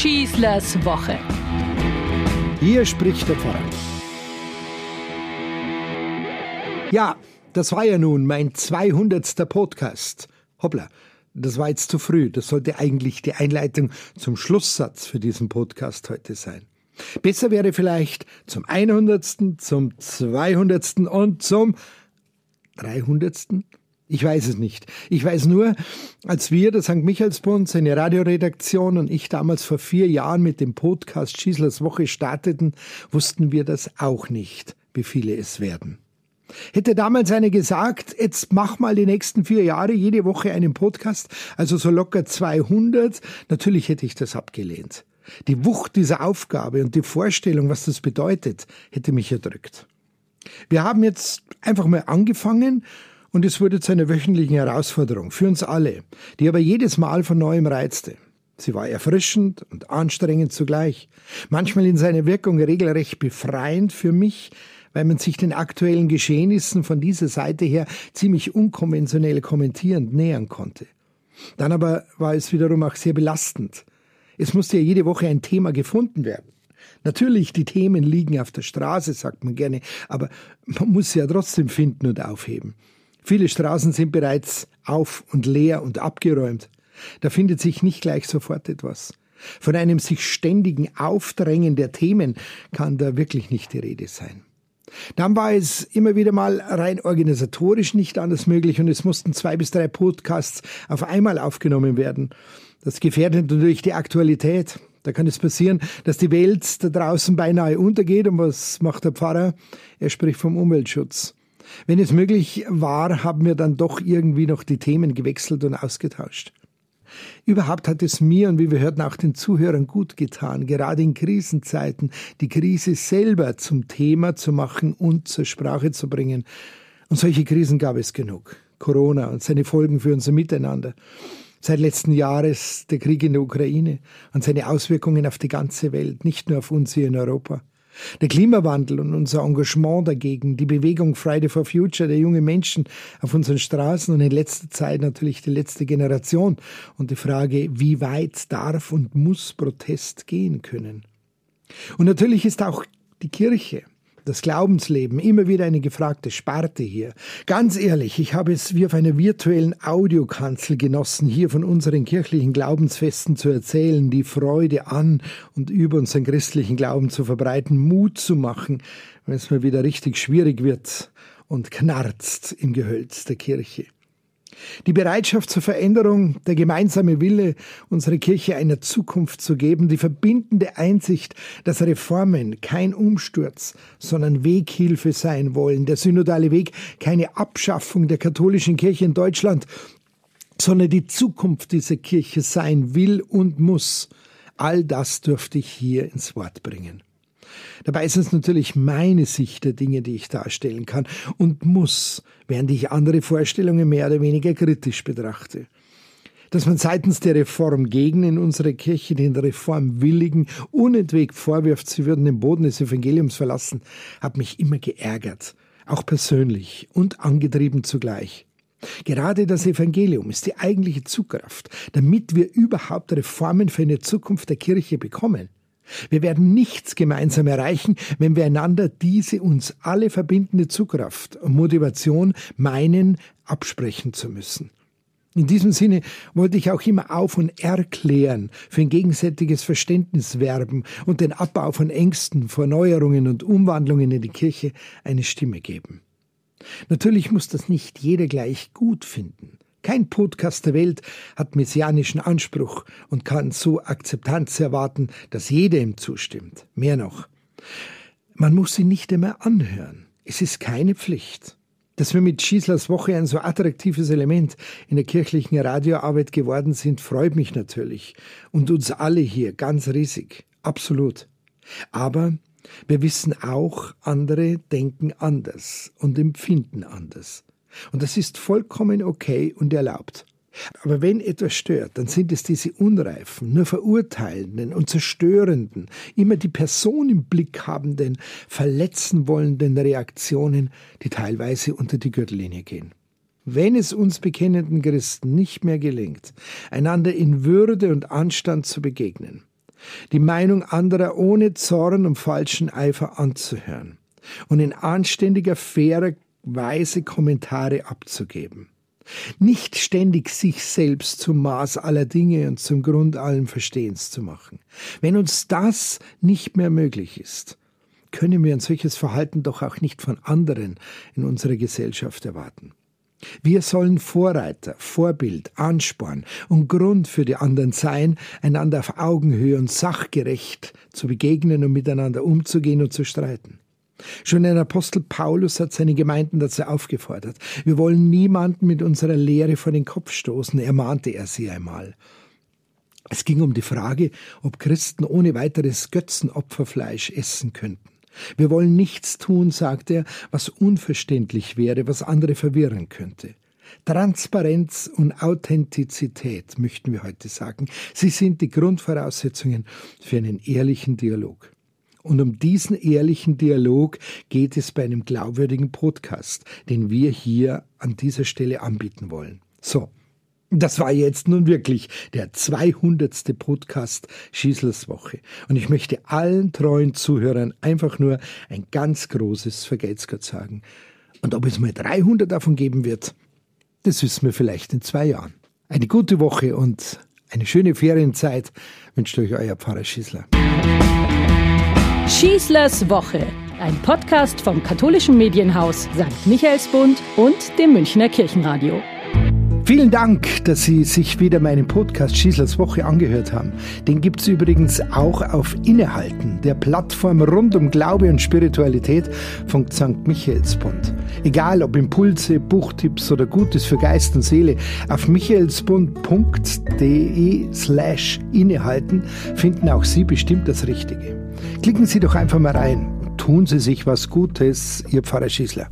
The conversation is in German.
Schießlers Woche. Hier spricht der Pfarrer. Ja, das war ja nun mein 200. Podcast. Hoppla, das war jetzt zu früh. Das sollte eigentlich die Einleitung zum Schlusssatz für diesen Podcast heute sein. Besser wäre vielleicht zum 100., zum 200. und zum 300. Ich weiß es nicht. Ich weiß nur, als wir, der St. Michaelsbund, seine Radioredaktion und ich damals vor vier Jahren mit dem Podcast Schießlers Woche starteten, wussten wir das auch nicht, wie viele es werden. Hätte damals einer gesagt, jetzt mach mal die nächsten vier Jahre jede Woche einen Podcast, also so locker 200, natürlich hätte ich das abgelehnt. Die Wucht dieser Aufgabe und die Vorstellung, was das bedeutet, hätte mich erdrückt. Wir haben jetzt einfach mal angefangen und es wurde zu einer wöchentlichen Herausforderung für uns alle, die aber jedes Mal von neuem reizte. Sie war erfrischend und anstrengend zugleich, manchmal in seiner Wirkung regelrecht befreiend für mich, weil man sich den aktuellen Geschehnissen von dieser Seite her ziemlich unkonventionell kommentierend nähern konnte. Dann aber war es wiederum auch sehr belastend. Es musste ja jede Woche ein Thema gefunden werden. Natürlich, die Themen liegen auf der Straße, sagt man gerne, aber man muss sie ja trotzdem finden und aufheben. Viele Straßen sind bereits auf und leer und abgeräumt. Da findet sich nicht gleich sofort etwas. Von einem sich ständigen Aufdrängen der Themen kann da wirklich nicht die Rede sein. Dann war es immer wieder mal rein organisatorisch nicht anders möglich und es mussten zwei bis drei Podcasts auf einmal aufgenommen werden. Das gefährdet natürlich die Aktualität. Da kann es passieren, dass die Welt da draußen beinahe untergeht. Und was macht der Pfarrer? Er spricht vom Umweltschutz. Wenn es möglich war, haben wir dann doch irgendwie noch die Themen gewechselt und ausgetauscht. Überhaupt hat es mir und wie wir hörten auch den Zuhörern gut getan, gerade in Krisenzeiten die Krise selber zum Thema zu machen und zur Sprache zu bringen. Und solche Krisen gab es genug. Corona und seine Folgen für unser Miteinander. Seit letzten Jahres der Krieg in der Ukraine und seine Auswirkungen auf die ganze Welt, nicht nur auf uns hier in Europa. Der Klimawandel und unser Engagement dagegen, die Bewegung Friday for Future der jungen Menschen auf unseren Straßen und in letzter Zeit natürlich die letzte Generation und die Frage, wie weit darf und muss Protest gehen können. Und natürlich ist auch die Kirche das Glaubensleben, immer wieder eine gefragte Sparte hier. Ganz ehrlich, ich habe es wie auf einer virtuellen Audiokanzel genossen, hier von unseren kirchlichen Glaubensfesten zu erzählen, die Freude an und über unseren christlichen Glauben zu verbreiten, Mut zu machen, wenn es mal wieder richtig schwierig wird und knarzt im Gehölz der Kirche. Die Bereitschaft zur Veränderung, der gemeinsame Wille, unsere Kirche einer Zukunft zu geben, die verbindende Einsicht, dass Reformen kein Umsturz, sondern Weghilfe sein wollen, der synodale Weg keine Abschaffung der katholischen Kirche in Deutschland, sondern die Zukunft dieser Kirche sein will und muss. All das dürfte ich hier ins Wort bringen. Dabei ist es natürlich meine Sicht der Dinge, die ich darstellen kann und muss, während ich andere Vorstellungen mehr oder weniger kritisch betrachte. Dass man seitens der Reformgegner in unserer Kirche den Reformwilligen unentwegt vorwirft, sie würden den Boden des Evangeliums verlassen, hat mich immer geärgert, auch persönlich und angetrieben zugleich. Gerade das Evangelium ist die eigentliche Zugkraft, damit wir überhaupt Reformen für eine Zukunft der Kirche bekommen. Wir werden nichts gemeinsam erreichen, wenn wir einander diese uns alle verbindende Zugkraft und Motivation meinen, absprechen zu müssen. In diesem Sinne wollte ich auch immer auf und erklären, für ein gegenseitiges Verständnis werben und den Abbau von Ängsten vor Neuerungen und Umwandlungen in die Kirche eine Stimme geben. Natürlich muss das nicht jeder gleich gut finden. Kein Podcast der Welt hat messianischen Anspruch und kann so Akzeptanz erwarten, dass jeder ihm zustimmt. Mehr noch. Man muss sie nicht immer anhören. Es ist keine Pflicht. Dass wir mit Schießlers Woche ein so attraktives Element in der kirchlichen Radioarbeit geworden sind, freut mich natürlich. Und uns alle hier ganz riesig. Absolut. Aber wir wissen auch, andere denken anders und empfinden anders. Und das ist vollkommen okay und erlaubt. Aber wenn etwas stört, dann sind es diese unreifen, nur verurteilenden und zerstörenden, immer die Person im Blick habenden, verletzen wollenden Reaktionen, die teilweise unter die Gürtellinie gehen. Wenn es uns bekennenden Christen nicht mehr gelingt, einander in Würde und Anstand zu begegnen, die Meinung anderer ohne Zorn und falschen Eifer anzuhören und in anständiger, fairer Weise Kommentare abzugeben. Nicht ständig sich selbst zum Maß aller Dinge und zum Grund allen Verstehens zu machen. Wenn uns das nicht mehr möglich ist, können wir ein solches Verhalten doch auch nicht von anderen in unserer Gesellschaft erwarten. Wir sollen Vorreiter, Vorbild, Ansporn und Grund für die anderen sein, einander auf Augenhöhe und sachgerecht zu begegnen und miteinander umzugehen und zu streiten. Schon ein Apostel Paulus hat seine Gemeinden dazu aufgefordert. Wir wollen niemanden mit unserer Lehre vor den Kopf stoßen, ermahnte er sie einmal. Es ging um die Frage, ob Christen ohne weiteres Götzenopferfleisch essen könnten. Wir wollen nichts tun, sagt er, was unverständlich wäre, was andere verwirren könnte. Transparenz und Authentizität, möchten wir heute sagen, sie sind die Grundvoraussetzungen für einen ehrlichen Dialog. Und um diesen ehrlichen Dialog geht es bei einem glaubwürdigen Podcast, den wir hier an dieser Stelle anbieten wollen. So, das war jetzt nun wirklich der 200. Podcast Schießlers Woche. Und ich möchte allen treuen Zuhörern einfach nur ein ganz großes Vergelt's sagen. Und ob es mal 300 davon geben wird, das wissen wir vielleicht in zwei Jahren. Eine gute Woche und eine schöne Ferienzeit wünscht euch euer Pfarrer Schießler. Schießlers Woche, ein Podcast vom katholischen Medienhaus St. Michaelsbund und dem Münchner Kirchenradio. Vielen Dank, dass Sie sich wieder meinen Podcast Schießlers Woche angehört haben. Den gibt es übrigens auch auf Innehalten, der Plattform rund um Glaube und Spiritualität von St. Michaelsbund. Egal ob Impulse, Buchtipps oder Gutes für Geist und Seele, auf michaelsbund.de slash innehalten finden auch Sie bestimmt das Richtige. Klicken Sie doch einfach mal rein. Tun Sie sich was Gutes, Ihr Pfarrer Schießler.